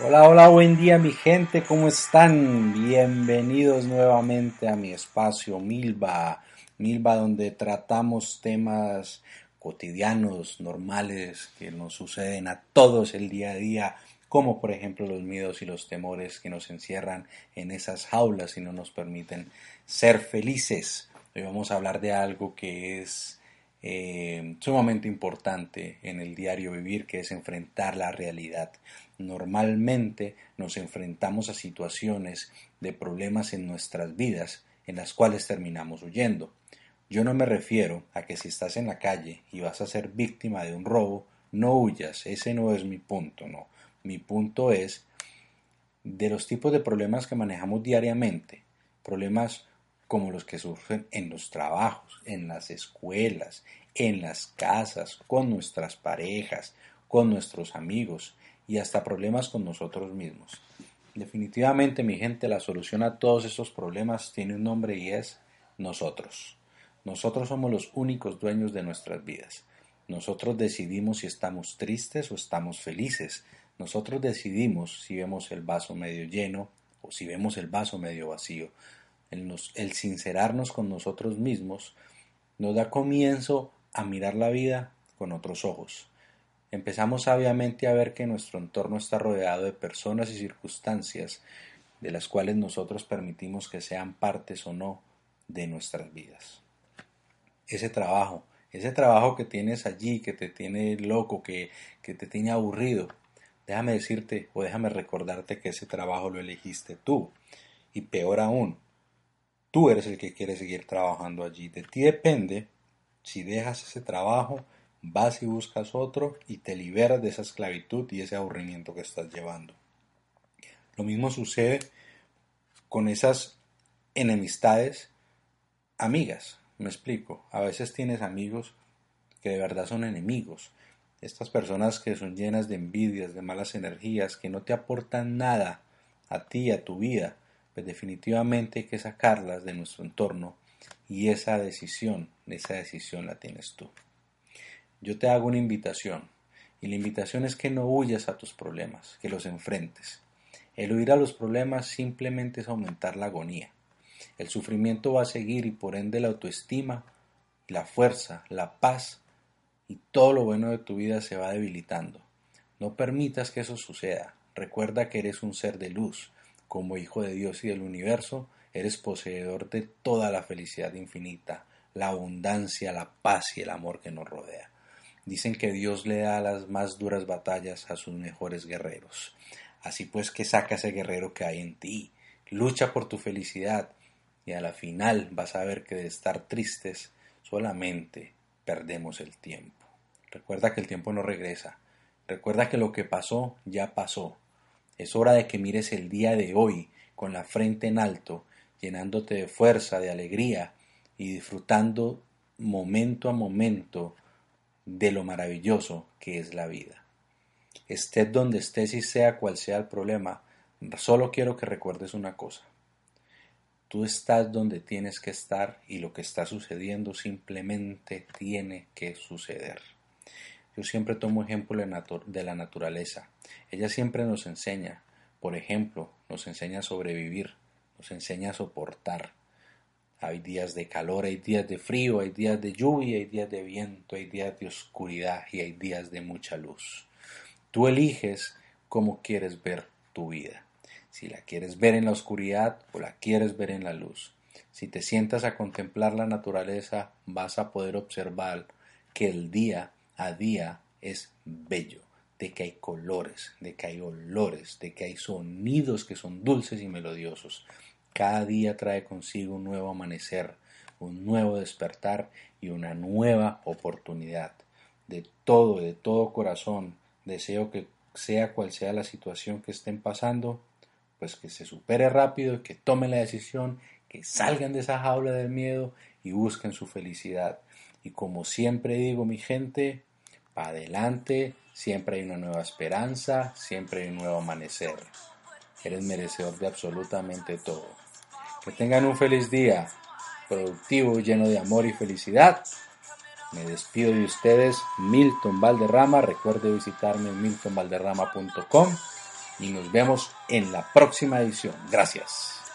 Hola, hola, buen día mi gente, ¿cómo están? Bienvenidos nuevamente a mi espacio Milva, Milva donde tratamos temas cotidianos, normales, que nos suceden a todos el día a día, como por ejemplo los miedos y los temores que nos encierran en esas jaulas y no nos permiten ser felices. Hoy vamos a hablar de algo que es eh, sumamente importante en el diario vivir, que es enfrentar la realidad. Normalmente nos enfrentamos a situaciones de problemas en nuestras vidas en las cuales terminamos huyendo. Yo no me refiero a que si estás en la calle y vas a ser víctima de un robo, no huyas, ese no es mi punto, no. Mi punto es de los tipos de problemas que manejamos diariamente, problemas como los que surgen en los trabajos, en las escuelas, en las casas, con nuestras parejas, con nuestros amigos y hasta problemas con nosotros mismos. Definitivamente, mi gente, la solución a todos estos problemas tiene un nombre y es nosotros. Nosotros somos los únicos dueños de nuestras vidas. Nosotros decidimos si estamos tristes o estamos felices. Nosotros decidimos si vemos el vaso medio lleno o si vemos el vaso medio vacío. El, el sincerarnos con nosotros mismos nos da comienzo a mirar la vida con otros ojos. Empezamos sabiamente a ver que nuestro entorno está rodeado de personas y circunstancias de las cuales nosotros permitimos que sean partes o no de nuestras vidas. Ese trabajo, ese trabajo que tienes allí, que te tiene loco, que, que te tiene aburrido, déjame decirte o déjame recordarte que ese trabajo lo elegiste tú. Y peor aún, tú eres el que quiere seguir trabajando allí. De ti depende si dejas ese trabajo, vas y buscas otro y te liberas de esa esclavitud y ese aburrimiento que estás llevando. Lo mismo sucede con esas enemistades amigas. Me explico. A veces tienes amigos que de verdad son enemigos. Estas personas que son llenas de envidias, de malas energías, que no te aportan nada a ti, a tu vida, pues definitivamente hay que sacarlas de nuestro entorno y esa decisión, esa decisión la tienes tú. Yo te hago una invitación y la invitación es que no huyas a tus problemas, que los enfrentes. El huir a los problemas simplemente es aumentar la agonía. El sufrimiento va a seguir y por ende la autoestima, la fuerza, la paz y todo lo bueno de tu vida se va debilitando. No permitas que eso suceda. Recuerda que eres un ser de luz. Como hijo de Dios y del universo, eres poseedor de toda la felicidad infinita, la abundancia, la paz y el amor que nos rodea. Dicen que Dios le da las más duras batallas a sus mejores guerreros. Así pues que saca ese guerrero que hay en ti, lucha por tu felicidad y a la final vas a ver que de estar tristes solamente perdemos el tiempo. Recuerda que el tiempo no regresa. Recuerda que lo que pasó ya pasó. Es hora de que mires el día de hoy con la frente en alto llenándote de fuerza, de alegría y disfrutando momento a momento de lo maravilloso que es la vida. Estés donde estés y sea cual sea el problema, solo quiero que recuerdes una cosa. Tú estás donde tienes que estar y lo que está sucediendo simplemente tiene que suceder. Yo siempre tomo ejemplo de la naturaleza. Ella siempre nos enseña, por ejemplo, nos enseña a sobrevivir, nos enseña a soportar. Hay días de calor, hay días de frío, hay días de lluvia, hay días de viento, hay días de oscuridad y hay días de mucha luz. Tú eliges cómo quieres ver tu vida. Si la quieres ver en la oscuridad o la quieres ver en la luz. Si te sientas a contemplar la naturaleza, vas a poder observar que el día a día es bello, de que hay colores, de que hay olores, de que hay sonidos que son dulces y melodiosos, cada día trae consigo un nuevo amanecer, un nuevo despertar y una nueva oportunidad. De todo, de todo corazón, deseo que sea cual sea la situación que estén pasando, pues que se supere rápido, que tomen la decisión, que salgan de esa jaula del miedo y busquen su felicidad. Y como siempre digo, mi gente, para adelante, siempre hay una nueva esperanza, siempre hay un nuevo amanecer. Eres merecedor de absolutamente todo. Que tengan un feliz día, productivo, lleno de amor y felicidad. Me despido de ustedes, Milton Valderrama. Recuerde visitarme en miltonvalderrama.com y nos vemos en la próxima edición. Gracias.